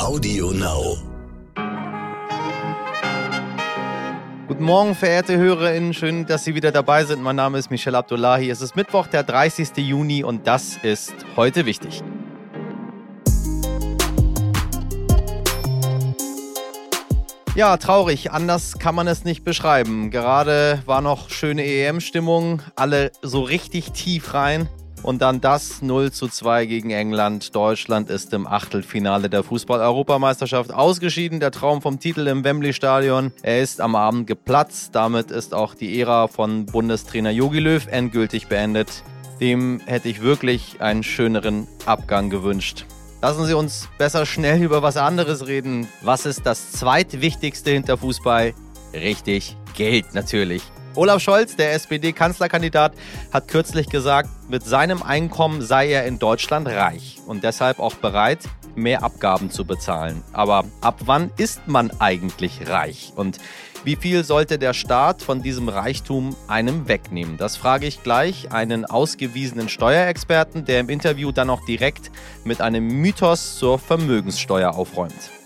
Audio Now. Guten Morgen, verehrte HörerInnen. Schön, dass Sie wieder dabei sind. Mein Name ist Michel Abdullahi. Es ist Mittwoch, der 30. Juni und das ist heute wichtig. Ja, traurig. Anders kann man es nicht beschreiben. Gerade war noch schöne EM-Stimmung, alle so richtig tief rein. Und dann das 0 zu 2 gegen England. Deutschland ist im Achtelfinale der Fußball-Europameisterschaft ausgeschieden. Der Traum vom Titel im Wembley-Stadion. Er ist am Abend geplatzt. Damit ist auch die Ära von Bundestrainer Jogi Löw endgültig beendet. Dem hätte ich wirklich einen schöneren Abgang gewünscht. Lassen Sie uns besser schnell über was anderes reden. Was ist das zweitwichtigste hinter Fußball? Richtig, Geld natürlich. Olaf Scholz, der SPD-Kanzlerkandidat, hat kürzlich gesagt, mit seinem Einkommen sei er in Deutschland reich und deshalb auch bereit, mehr Abgaben zu bezahlen. Aber ab wann ist man eigentlich reich? Und wie viel sollte der Staat von diesem Reichtum einem wegnehmen? Das frage ich gleich einen ausgewiesenen Steuerexperten, der im Interview dann auch direkt mit einem Mythos zur Vermögenssteuer aufräumt.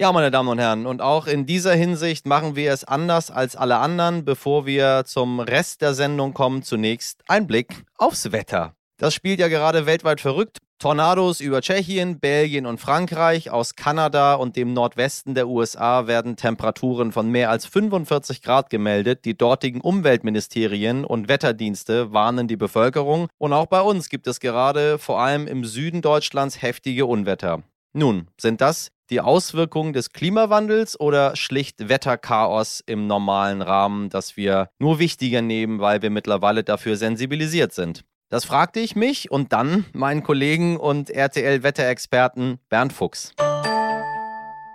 Ja, meine Damen und Herren, und auch in dieser Hinsicht machen wir es anders als alle anderen. Bevor wir zum Rest der Sendung kommen, zunächst ein Blick aufs Wetter. Das spielt ja gerade weltweit verrückt. Tornados über Tschechien, Belgien und Frankreich, aus Kanada und dem Nordwesten der USA werden Temperaturen von mehr als 45 Grad gemeldet. Die dortigen Umweltministerien und Wetterdienste warnen die Bevölkerung. Und auch bei uns gibt es gerade vor allem im Süden Deutschlands heftige Unwetter. Nun, sind das die Auswirkungen des Klimawandels oder schlicht Wetterchaos im normalen Rahmen, das wir nur wichtiger nehmen, weil wir mittlerweile dafür sensibilisiert sind? Das fragte ich mich und dann meinen Kollegen und RTL-Wetterexperten Bernd Fuchs.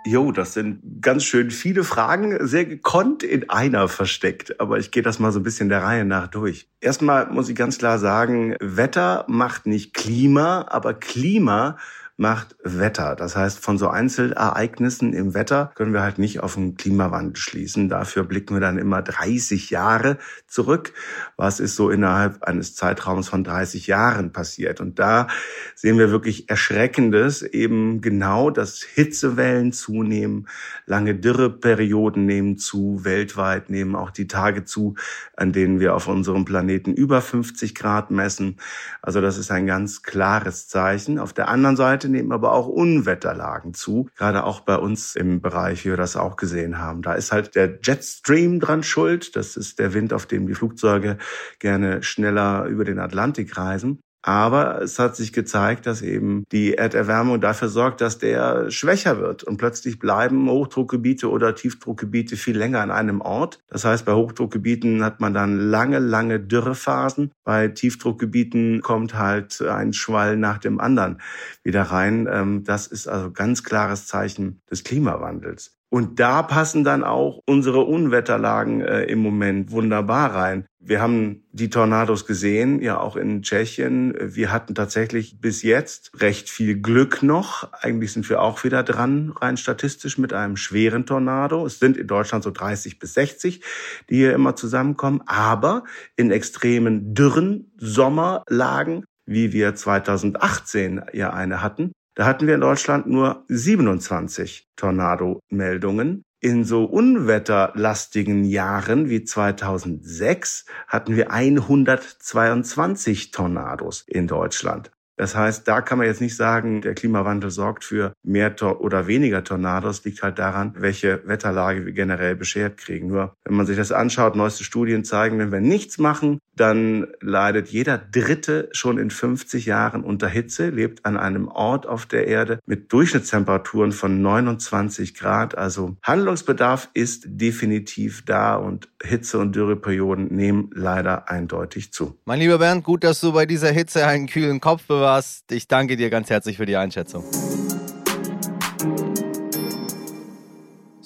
Jo, das sind ganz schön viele Fragen, sehr gekonnt in einer versteckt. Aber ich gehe das mal so ein bisschen der Reihe nach durch. Erstmal muss ich ganz klar sagen, Wetter macht nicht Klima, aber Klima macht Wetter. Das heißt, von so Einzelereignissen im Wetter können wir halt nicht auf den Klimawandel schließen. Dafür blicken wir dann immer 30 Jahre zurück. Was ist so innerhalb eines Zeitraums von 30 Jahren passiert? Und da sehen wir wirklich Erschreckendes, eben genau, dass Hitzewellen zunehmen, lange Dürreperioden nehmen zu, weltweit nehmen auch die Tage zu, an denen wir auf unserem Planeten über 50 Grad messen. Also das ist ein ganz klares Zeichen. Auf der anderen Seite Seite nehmen aber auch Unwetterlagen zu, gerade auch bei uns im Bereich, wie wir das auch gesehen haben. Da ist halt der Jetstream dran schuld. Das ist der Wind, auf dem die Flugzeuge gerne schneller über den Atlantik reisen. Aber es hat sich gezeigt, dass eben die Erderwärmung dafür sorgt, dass der schwächer wird. Und plötzlich bleiben Hochdruckgebiete oder Tiefdruckgebiete viel länger an einem Ort. Das heißt, bei Hochdruckgebieten hat man dann lange, lange Dürrephasen. Bei Tiefdruckgebieten kommt halt ein Schwall nach dem anderen wieder rein. Ähm, das ist also ganz klares Zeichen des Klimawandels. Und da passen dann auch unsere Unwetterlagen äh, im Moment wunderbar rein. Wir haben die Tornados gesehen, ja auch in Tschechien. Wir hatten tatsächlich bis jetzt recht viel Glück noch. Eigentlich sind wir auch wieder dran, rein statistisch mit einem schweren Tornado. Es sind in Deutschland so 30 bis 60, die hier immer zusammenkommen. Aber in extremen Dürren Sommerlagen wie wir 2018 ja eine hatten, da hatten wir in Deutschland nur 27 Tornado-Meldungen. In so unwetterlastigen Jahren wie 2006 hatten wir 122 Tornados in Deutschland. Das heißt, da kann man jetzt nicht sagen, der Klimawandel sorgt für mehr Tor oder weniger Tornados, liegt halt daran, welche Wetterlage wir generell beschert kriegen. Nur wenn man sich das anschaut, neueste Studien zeigen, wenn wir nichts machen, dann leidet jeder Dritte schon in 50 Jahren unter Hitze, lebt an einem Ort auf der Erde mit Durchschnittstemperaturen von 29 Grad. Also Handlungsbedarf ist definitiv da und Hitze- und Dürreperioden nehmen leider eindeutig zu. Mein lieber Bernd, gut, dass du bei dieser Hitze einen kühlen Kopf bewahrst. Ich danke dir ganz herzlich für die Einschätzung.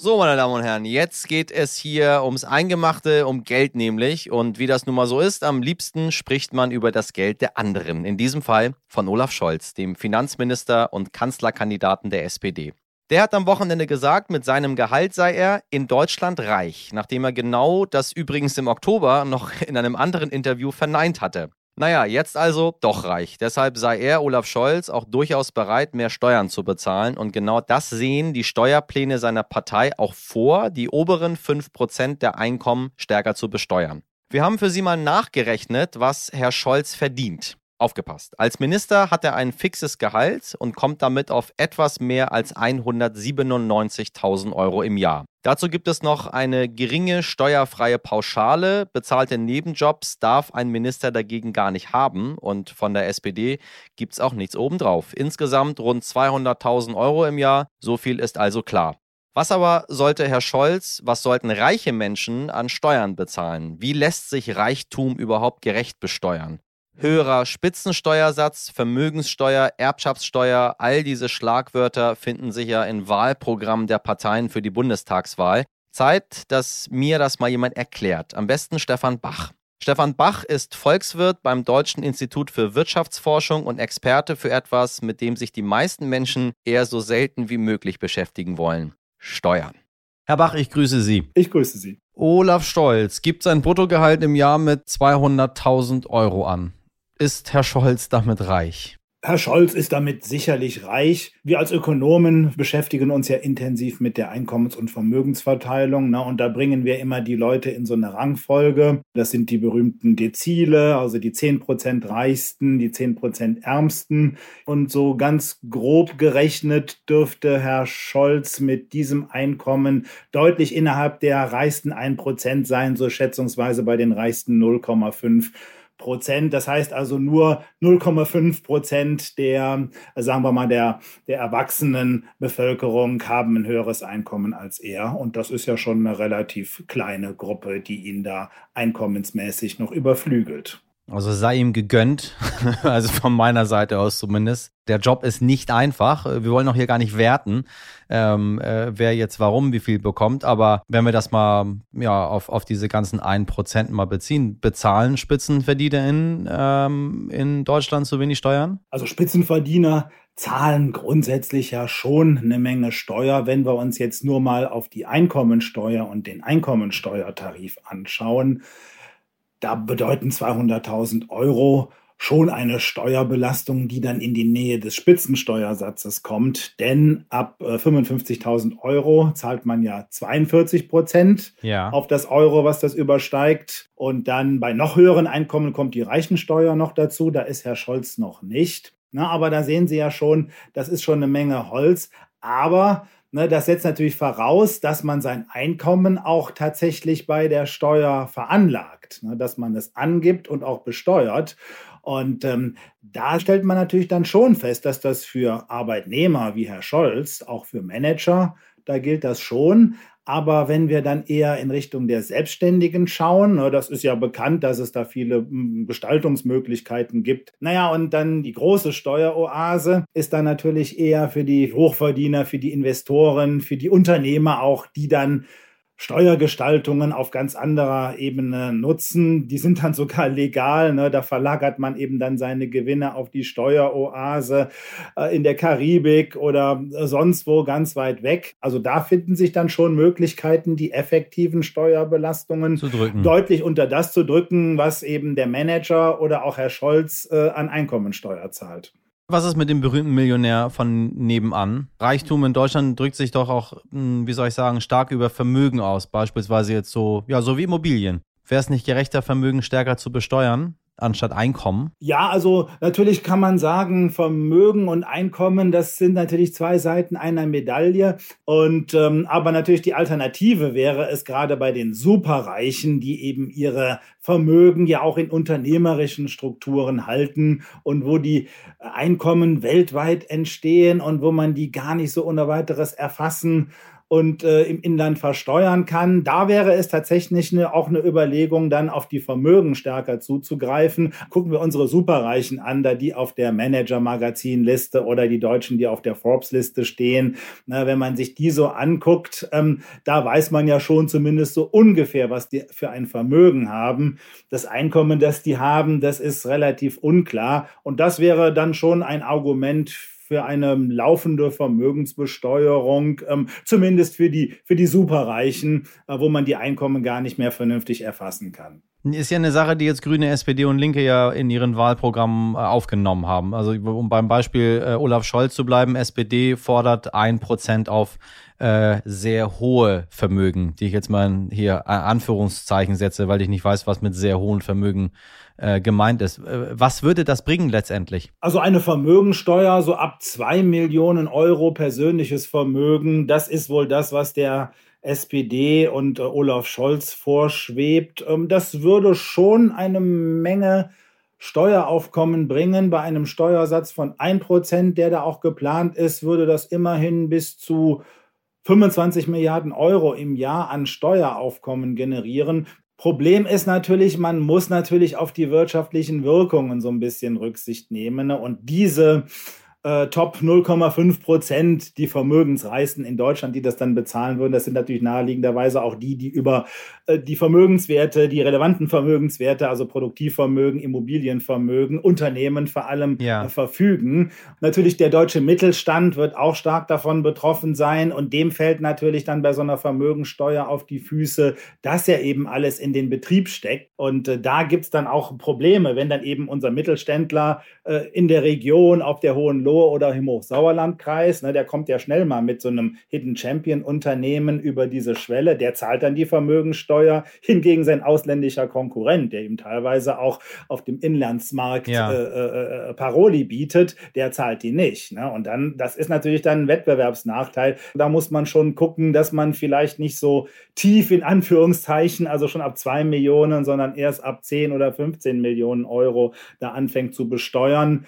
So, meine Damen und Herren, jetzt geht es hier ums Eingemachte, um Geld nämlich. Und wie das nun mal so ist, am liebsten spricht man über das Geld der anderen. In diesem Fall von Olaf Scholz, dem Finanzminister und Kanzlerkandidaten der SPD. Der hat am Wochenende gesagt, mit seinem Gehalt sei er in Deutschland reich, nachdem er genau das übrigens im Oktober noch in einem anderen Interview verneint hatte. Naja, jetzt also doch reich. Deshalb sei er, Olaf Scholz, auch durchaus bereit, mehr Steuern zu bezahlen. Und genau das sehen die Steuerpläne seiner Partei auch vor, die oberen 5% der Einkommen stärker zu besteuern. Wir haben für Sie mal nachgerechnet, was Herr Scholz verdient. Aufgepasst. Als Minister hat er ein fixes Gehalt und kommt damit auf etwas mehr als 197.000 Euro im Jahr. Dazu gibt es noch eine geringe steuerfreie Pauschale. Bezahlte Nebenjobs darf ein Minister dagegen gar nicht haben und von der SPD gibt es auch nichts obendrauf. Insgesamt rund 200.000 Euro im Jahr. So viel ist also klar. Was aber sollte Herr Scholz, was sollten reiche Menschen an Steuern bezahlen? Wie lässt sich Reichtum überhaupt gerecht besteuern? Höherer Spitzensteuersatz, Vermögenssteuer, Erbschaftssteuer, all diese Schlagwörter finden sich ja in Wahlprogrammen der Parteien für die Bundestagswahl. Zeit, dass mir das mal jemand erklärt. Am besten Stefan Bach. Stefan Bach ist Volkswirt beim Deutschen Institut für Wirtschaftsforschung und Experte für etwas, mit dem sich die meisten Menschen eher so selten wie möglich beschäftigen wollen. Steuern. Herr Bach, ich grüße Sie. Ich grüße Sie. Olaf Stolz gibt sein Bruttogehalt im Jahr mit 200.000 Euro an. Ist Herr Scholz damit reich? Herr Scholz ist damit sicherlich reich. Wir als Ökonomen beschäftigen uns ja intensiv mit der Einkommens- und Vermögensverteilung. Ne? Und da bringen wir immer die Leute in so eine Rangfolge. Das sind die berühmten Dezile, also die 10% Reichsten, die 10% Ärmsten. Und so ganz grob gerechnet dürfte Herr Scholz mit diesem Einkommen deutlich innerhalb der reichsten 1% sein, so schätzungsweise bei den reichsten 0,5 Prozent. Das heißt also nur 0,5 Prozent der, sagen wir mal, der, der erwachsenen Bevölkerung haben ein höheres Einkommen als er. Und das ist ja schon eine relativ kleine Gruppe, die ihn da einkommensmäßig noch überflügelt. Also sei ihm gegönnt, also von meiner Seite aus zumindest. Der Job ist nicht einfach. Wir wollen auch hier gar nicht werten, ähm, äh, wer jetzt warum wie viel bekommt. Aber wenn wir das mal ja, auf, auf diese ganzen 1% mal beziehen, bezahlen Spitzenverdiener in, ähm, in Deutschland zu wenig Steuern? Also Spitzenverdiener zahlen grundsätzlich ja schon eine Menge Steuer. Wenn wir uns jetzt nur mal auf die Einkommensteuer und den Einkommensteuertarif anschauen, da bedeuten 200.000 Euro schon eine Steuerbelastung, die dann in die Nähe des Spitzensteuersatzes kommt. Denn ab 55.000 äh, Euro zahlt man ja 42 Prozent ja. auf das Euro, was das übersteigt. Und dann bei noch höheren Einkommen kommt die Reichensteuer noch dazu. Da ist Herr Scholz noch nicht. Na, aber da sehen Sie ja schon, das ist schon eine Menge Holz. Aber Ne, das setzt natürlich voraus, dass man sein Einkommen auch tatsächlich bei der Steuer veranlagt, ne, dass man es angibt und auch besteuert. Und ähm, da stellt man natürlich dann schon fest, dass das für Arbeitnehmer wie Herr Scholz, auch für Manager, da gilt das schon. Aber wenn wir dann eher in Richtung der Selbstständigen schauen, ne, das ist ja bekannt, dass es da viele hm, Gestaltungsmöglichkeiten gibt. Naja, und dann die große Steueroase ist dann natürlich eher für die Hochverdiener, für die Investoren, für die Unternehmer auch, die dann Steuergestaltungen auf ganz anderer Ebene nutzen. Die sind dann sogar legal. Ne? Da verlagert man eben dann seine Gewinne auf die Steueroase äh, in der Karibik oder sonst wo ganz weit weg. Also da finden sich dann schon Möglichkeiten, die effektiven Steuerbelastungen deutlich unter das zu drücken, was eben der Manager oder auch Herr Scholz äh, an Einkommensteuer zahlt. Was ist mit dem berühmten Millionär von nebenan? Reichtum in Deutschland drückt sich doch auch, hm, wie soll ich sagen, stark über Vermögen aus. Beispielsweise jetzt so, ja, so wie Immobilien. Wäre es nicht gerechter, Vermögen stärker zu besteuern? Anstatt Einkommen? Ja, also natürlich kann man sagen, Vermögen und Einkommen, das sind natürlich zwei Seiten einer Medaille. Und ähm, aber natürlich die Alternative wäre es gerade bei den Superreichen, die eben ihre Vermögen ja auch in unternehmerischen Strukturen halten und wo die Einkommen weltweit entstehen und wo man die gar nicht so ohne weiteres erfassen und äh, im Inland versteuern kann. Da wäre es tatsächlich eine, auch eine Überlegung, dann auf die Vermögen stärker zuzugreifen. Gucken wir unsere Superreichen an, da die auf der Manager-Magazin-Liste oder die Deutschen, die auf der Forbes-Liste stehen. Na, wenn man sich die so anguckt, ähm, da weiß man ja schon zumindest so ungefähr, was die für ein Vermögen haben. Das Einkommen, das die haben, das ist relativ unklar. Und das wäre dann schon ein Argument für eine laufende Vermögensbesteuerung, ähm, zumindest für die, für die Superreichen, äh, wo man die Einkommen gar nicht mehr vernünftig erfassen kann. Ist ja eine Sache, die jetzt Grüne, SPD und Linke ja in ihren Wahlprogrammen äh, aufgenommen haben. Also um beim Beispiel äh, Olaf Scholz zu bleiben, SPD fordert ein Prozent auf äh, sehr hohe Vermögen, die ich jetzt mal hier Anführungszeichen setze, weil ich nicht weiß, was mit sehr hohen Vermögen äh, gemeint ist. Äh, was würde das bringen letztendlich? Also eine Vermögensteuer so ab zwei Millionen Euro persönliches Vermögen, das ist wohl das, was der SPD und äh, Olaf Scholz vorschwebt. Ähm, das würde schon eine Menge Steueraufkommen bringen. Bei einem Steuersatz von 1%, der da auch geplant ist, würde das immerhin bis zu 25 Milliarden Euro im Jahr an Steueraufkommen generieren. Problem ist natürlich, man muss natürlich auf die wirtschaftlichen Wirkungen so ein bisschen Rücksicht nehmen. Ne? Und diese äh, Top 0,5 Prozent die Vermögensreichsten in Deutschland, die das dann bezahlen würden. Das sind natürlich naheliegenderweise auch die, die über äh, die Vermögenswerte, die relevanten Vermögenswerte, also Produktivvermögen, Immobilienvermögen, Unternehmen vor allem ja. äh, verfügen. Natürlich der deutsche Mittelstand wird auch stark davon betroffen sein und dem fällt natürlich dann bei so einer Vermögensteuer auf die Füße, dass ja eben alles in den Betrieb steckt. Und äh, da gibt's dann auch Probleme, wenn dann eben unser Mittelständler äh, in der Region auf der hohen Lohe oder im Hochsauerlandkreis, ne, der kommt ja schnell mal mit so einem Hidden Champion Unternehmen über diese Schwelle, der zahlt dann die Vermögensteuer, hingegen sein ausländischer Konkurrent, der ihm teilweise auch auf dem Inlandsmarkt ja. äh, äh, äh, Paroli bietet, der zahlt die nicht. Ne? Und dann, das ist natürlich dann ein Wettbewerbsnachteil. Da muss man schon gucken, dass man vielleicht nicht so tief in Anführungszeichen, also schon ab zwei Millionen, sondern erst ab 10 oder 15 Millionen Euro da anfängt zu besteuern.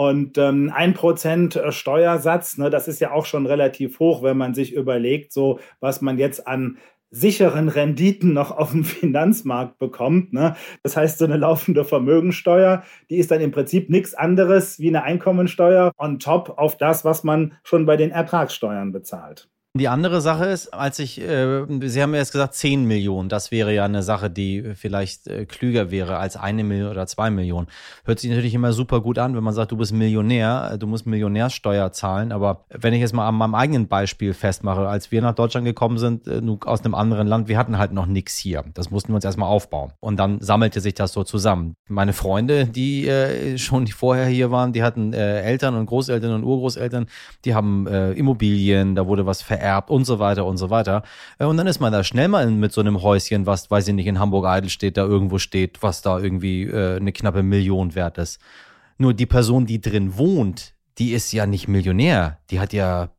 Und ähm, ein Prozent äh, Steuersatz, ne, das ist ja auch schon relativ hoch, wenn man sich überlegt, so was man jetzt an sicheren Renditen noch auf dem Finanzmarkt bekommt. Ne? Das heißt, so eine laufende Vermögensteuer, die ist dann im Prinzip nichts anderes wie eine Einkommensteuer on top auf das, was man schon bei den Ertragssteuern bezahlt. Die andere Sache ist, als ich, äh, Sie haben ja jetzt gesagt 10 Millionen, das wäre ja eine Sache, die vielleicht äh, klüger wäre als eine Million oder zwei Millionen. Hört sich natürlich immer super gut an, wenn man sagt, du bist Millionär, du musst Millionärsteuer zahlen, aber wenn ich jetzt mal an meinem eigenen Beispiel festmache, als wir nach Deutschland gekommen sind, äh, aus einem anderen Land, wir hatten halt noch nichts hier. Das mussten wir uns erstmal aufbauen. Und dann sammelte sich das so zusammen. Meine Freunde, die äh, schon vorher hier waren, die hatten äh, Eltern und Großeltern und Urgroßeltern, die haben äh, Immobilien, da wurde was verändert vererbt und so weiter und so weiter. Äh, und dann ist man da schnell mal mit so einem Häuschen, was, weiß ich nicht, in Hamburg-Eidelstedt da irgendwo steht, was da irgendwie äh, eine knappe Million wert ist. Nur die Person, die drin wohnt, die ist ja nicht Millionär. Die hat ja,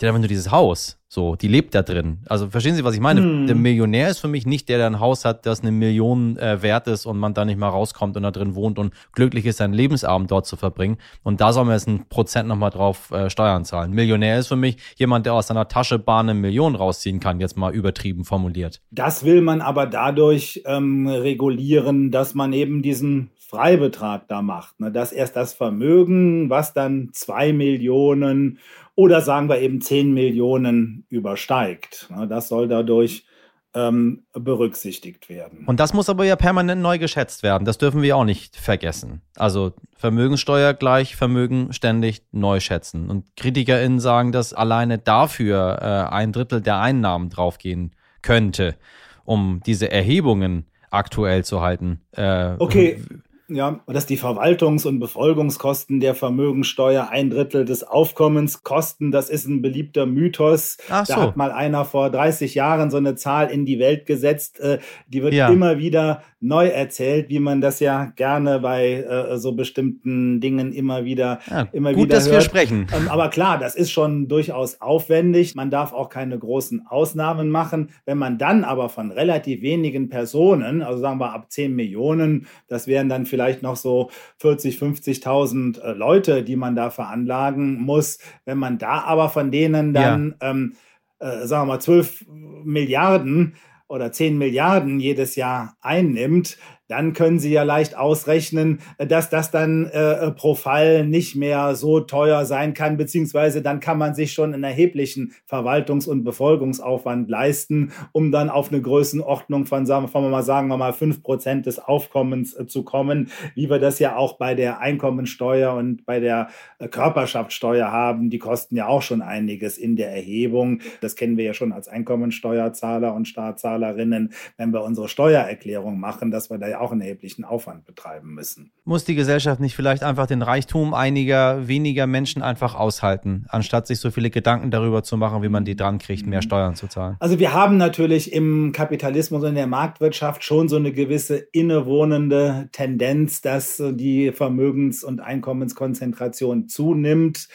die hat einfach nur dieses Haus. So, die lebt da drin. Also verstehen Sie, was ich meine? Hm. Der Millionär ist für mich nicht der, der ein Haus hat, das eine Million äh, wert ist und man da nicht mal rauskommt und da drin wohnt und glücklich ist, seinen Lebensabend dort zu verbringen. Und da soll man jetzt ein Prozent nochmal drauf äh, Steuern zahlen. Millionär ist für mich jemand, der aus seiner Tasche bar eine Million rausziehen kann, jetzt mal übertrieben formuliert. Das will man aber dadurch ähm, regulieren, dass man eben diesen Freibetrag da macht. Ne? Dass erst das Vermögen, was dann zwei Millionen oder sagen wir eben 10 Millionen übersteigt. Das soll dadurch ähm, berücksichtigt werden. Und das muss aber ja permanent neu geschätzt werden. Das dürfen wir auch nicht vergessen. Also Vermögensteuer gleich Vermögen ständig neu schätzen. Und KritikerInnen sagen, dass alleine dafür äh, ein Drittel der Einnahmen draufgehen könnte, um diese Erhebungen aktuell zu halten. Äh, okay. Ja, dass die Verwaltungs- und Befolgungskosten der Vermögensteuer ein Drittel des Aufkommens kosten, das ist ein beliebter Mythos. Ach so. Da hat mal einer vor 30 Jahren so eine Zahl in die Welt gesetzt. Äh, die wird ja. immer wieder neu erzählt, wie man das ja gerne bei äh, so bestimmten Dingen immer wieder, ja, immer gut, wieder dass hört. wir sprechen. Ähm, aber klar, das ist schon durchaus aufwendig. Man darf auch keine großen Ausnahmen machen. Wenn man dann aber von relativ wenigen Personen, also sagen wir ab 10 Millionen, das wären dann vielleicht noch so 40, 50.000 äh, Leute, die man da veranlagen muss. Wenn man da aber von denen dann, ja. ähm, äh, sagen wir mal, 12 Milliarden oder 10 Milliarden jedes Jahr einnimmt, dann können Sie ja leicht ausrechnen, dass das dann äh, pro Fall nicht mehr so teuer sein kann, beziehungsweise dann kann man sich schon einen erheblichen Verwaltungs- und Befolgungsaufwand leisten, um dann auf eine Größenordnung von, sagen wir mal, sagen wir mal, fünf Prozent des Aufkommens äh, zu kommen, wie wir das ja auch bei der Einkommensteuer und bei der äh, Körperschaftssteuer haben. Die kosten ja auch schon einiges in der Erhebung. Das kennen wir ja schon als Einkommensteuerzahler und Staatszahlerinnen, wenn wir unsere Steuererklärung machen, dass wir da ja auch einen erheblichen Aufwand betreiben müssen. Muss die Gesellschaft nicht vielleicht einfach den Reichtum einiger weniger Menschen einfach aushalten, anstatt sich so viele Gedanken darüber zu machen, wie man die dran kriegt, mehr. Steuern zu zahlen? Also wir haben natürlich im Kapitalismus und in der Marktwirtschaft schon so eine gewisse innewohnende Tendenz, dass die Vermögens- und Einkommenskonzentration zunimmt.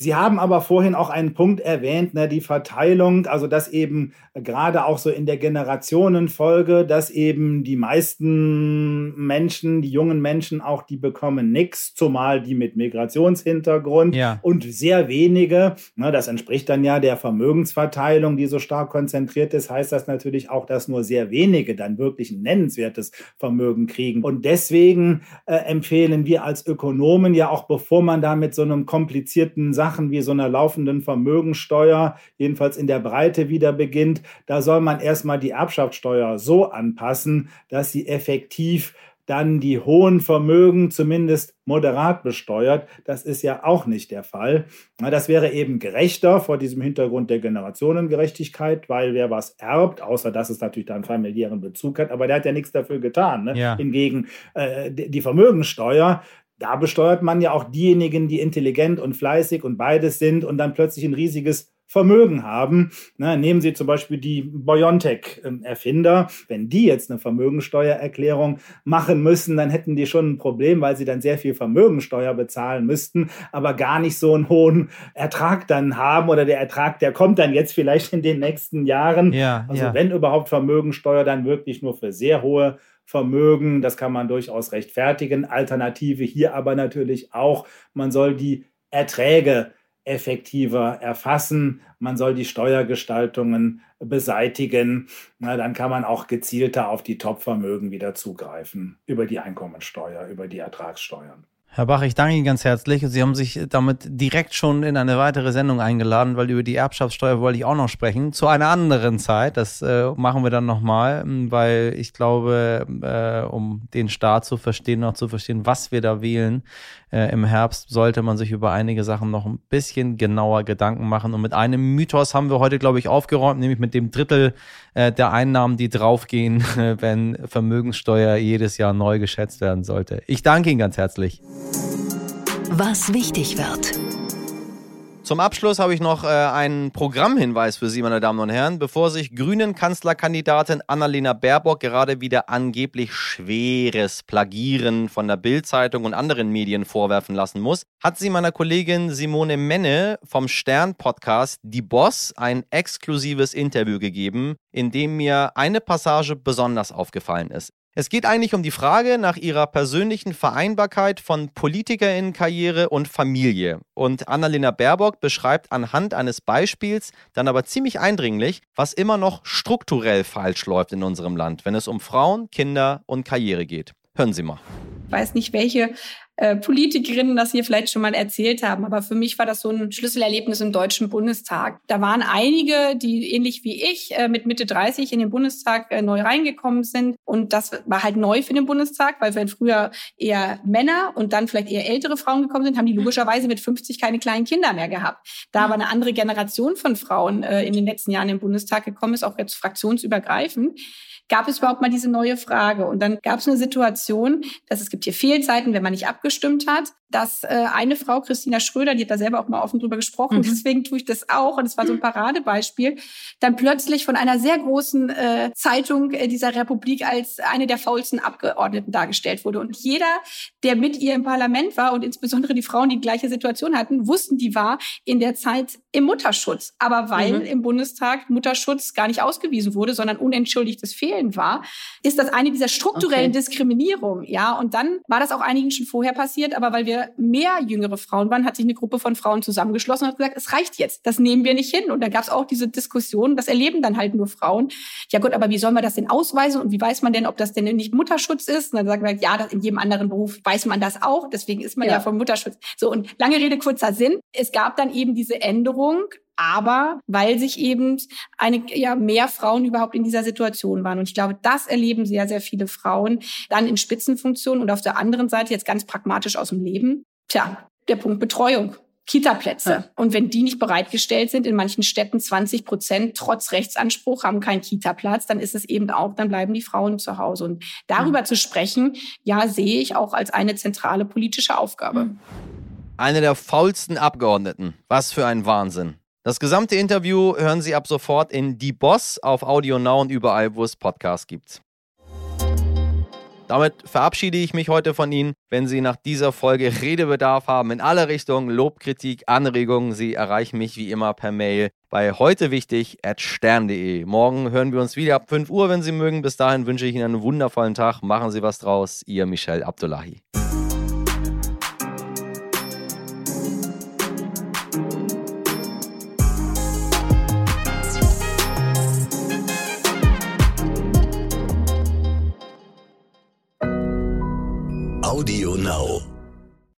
Sie haben aber vorhin auch einen Punkt erwähnt, ne, die Verteilung, also dass eben gerade auch so in der Generationenfolge, dass eben die meisten Menschen, die jungen Menschen auch, die bekommen nichts, zumal die mit Migrationshintergrund ja. und sehr wenige, ne, das entspricht dann ja der Vermögensverteilung, die so stark konzentriert ist, heißt das natürlich auch, dass nur sehr wenige dann wirklich ein nennenswertes Vermögen kriegen. Und deswegen äh, empfehlen wir als Ökonomen ja auch, bevor man da mit so einem komplizierten Sachen Sachen wie so einer laufenden Vermögensteuer, jedenfalls in der Breite wieder beginnt, da soll man erstmal die Erbschaftssteuer so anpassen, dass sie effektiv dann die hohen Vermögen zumindest moderat besteuert. Das ist ja auch nicht der Fall. Das wäre eben gerechter vor diesem Hintergrund der Generationengerechtigkeit, weil wer was erbt, außer dass es natürlich da einen familiären Bezug hat, aber der hat ja nichts dafür getan. Ne? Ja. Hingegen äh, die Vermögensteuer, da besteuert man ja auch diejenigen, die intelligent und fleißig und beides sind und dann plötzlich ein riesiges Vermögen haben. Na, nehmen Sie zum Beispiel die BioNTech-Erfinder. Wenn die jetzt eine Vermögensteuererklärung machen müssen, dann hätten die schon ein Problem, weil sie dann sehr viel Vermögensteuer bezahlen müssten, aber gar nicht so einen hohen Ertrag dann haben oder der Ertrag, der kommt dann jetzt vielleicht in den nächsten Jahren. Ja, also ja. wenn überhaupt Vermögensteuer, dann wirklich nur für sehr hohe Vermögen. Das kann man durchaus rechtfertigen. Alternative hier aber natürlich auch, man soll die Erträge effektiver erfassen. Man soll die Steuergestaltungen beseitigen. Na, dann kann man auch gezielter auf die Topvermögen wieder zugreifen über die Einkommensteuer, über die Ertragssteuern. Herr Bach, ich danke Ihnen ganz herzlich. Sie haben sich damit direkt schon in eine weitere Sendung eingeladen, weil über die Erbschaftssteuer wollte ich auch noch sprechen. Zu einer anderen Zeit. Das äh, machen wir dann nochmal, weil ich glaube, äh, um den Staat zu verstehen, noch zu verstehen, was wir da wählen, äh, im Herbst sollte man sich über einige Sachen noch ein bisschen genauer Gedanken machen. Und mit einem Mythos haben wir heute, glaube ich, aufgeräumt, nämlich mit dem Drittel äh, der Einnahmen, die draufgehen, wenn Vermögenssteuer jedes Jahr neu geschätzt werden sollte. Ich danke Ihnen ganz herzlich. Was wichtig wird. Zum Abschluss habe ich noch äh, einen Programmhinweis für Sie, meine Damen und Herren. Bevor sich Grünen Kanzlerkandidatin Annalena Baerbock gerade wieder angeblich schweres Plagieren von der Bild-Zeitung und anderen Medien vorwerfen lassen muss, hat sie meiner Kollegin Simone Menne vom Stern-Podcast Die Boss ein exklusives Interview gegeben, in dem mir eine Passage besonders aufgefallen ist. Es geht eigentlich um die Frage nach ihrer persönlichen Vereinbarkeit von Politikerinnenkarriere und Familie. Und Annalena Baerbock beschreibt anhand eines Beispiels dann aber ziemlich eindringlich, was immer noch strukturell falsch läuft in unserem Land, wenn es um Frauen, Kinder und Karriere geht. Hören Sie mal. Ich weiß nicht, welche äh, Politikerinnen das hier vielleicht schon mal erzählt haben. Aber für mich war das so ein Schlüsselerlebnis im Deutschen Bundestag. Da waren einige, die ähnlich wie ich äh, mit Mitte 30 in den Bundestag äh, neu reingekommen sind. Und das war halt neu für den Bundestag, weil wenn früher eher Männer und dann vielleicht eher ältere Frauen gekommen sind, haben die logischerweise mit 50 keine kleinen Kinder mehr gehabt. Da aber eine andere Generation von Frauen in den letzten Jahren im Bundestag gekommen ist, auch jetzt fraktionsübergreifend, gab es überhaupt mal diese neue Frage. Und dann gab es eine Situation, dass es gibt hier Fehlzeiten, wenn man nicht abgestimmt hat dass äh, eine Frau, Christina Schröder, die hat da selber auch mal offen drüber gesprochen, mhm. deswegen tue ich das auch und es war so ein Paradebeispiel, dann plötzlich von einer sehr großen äh, Zeitung äh, dieser Republik als eine der faulsten Abgeordneten dargestellt wurde. Und jeder, der mit ihr im Parlament war und insbesondere die Frauen, die die gleiche Situation hatten, wussten, die war in der Zeit im Mutterschutz. Aber weil mhm. im Bundestag Mutterschutz gar nicht ausgewiesen wurde, sondern unentschuldigtes Fehlen erzählen war, ist das eine dieser strukturellen okay. Diskriminierungen. Ja, und dann war das auch einigen schon vorher passiert, aber weil wir mehr jüngere Frauen waren, hat sich eine Gruppe von Frauen zusammengeschlossen und hat gesagt, es reicht jetzt, das nehmen wir nicht hin. Und da gab es auch diese Diskussion, das erleben dann halt nur Frauen. Ja gut, aber wie sollen wir das denn ausweisen und wie weiß man denn, ob das denn nicht Mutterschutz ist? Und dann sagen wir, ja, in jedem anderen Beruf weiß man das auch, deswegen ist man ja, ja vom Mutterschutz. So, und lange Rede, kurzer Sinn. Es gab dann eben diese Änderung, aber weil sich eben eine, ja, mehr Frauen überhaupt in dieser Situation waren. Und ich glaube, das erleben sehr, sehr viele Frauen dann in Spitzenfunktionen und auf der anderen Seite jetzt ganz pragmatisch aus dem Leben. Tja, der Punkt Betreuung. Kita-Plätze. Ja. Und wenn die nicht bereitgestellt sind, in manchen Städten 20 Prozent trotz Rechtsanspruch haben keinen Kita-Platz, dann ist es eben auch, dann bleiben die Frauen zu Hause. Und darüber ja. zu sprechen, ja, sehe ich auch als eine zentrale politische Aufgabe. Eine der faulsten Abgeordneten. Was für ein Wahnsinn. Das gesamte Interview hören Sie ab sofort in Die Boss auf Audio Now und überall, wo es Podcasts gibt. Damit verabschiede ich mich heute von Ihnen. Wenn Sie nach dieser Folge Redebedarf haben in alle Richtungen, Lob, Kritik, Anregungen, Sie erreichen mich wie immer per Mail bei heute wichtig at stern.de. Morgen hören wir uns wieder ab 5 Uhr, wenn Sie mögen. Bis dahin wünsche ich Ihnen einen wundervollen Tag. Machen Sie was draus. Ihr Michel Abdullahi. Audio Now.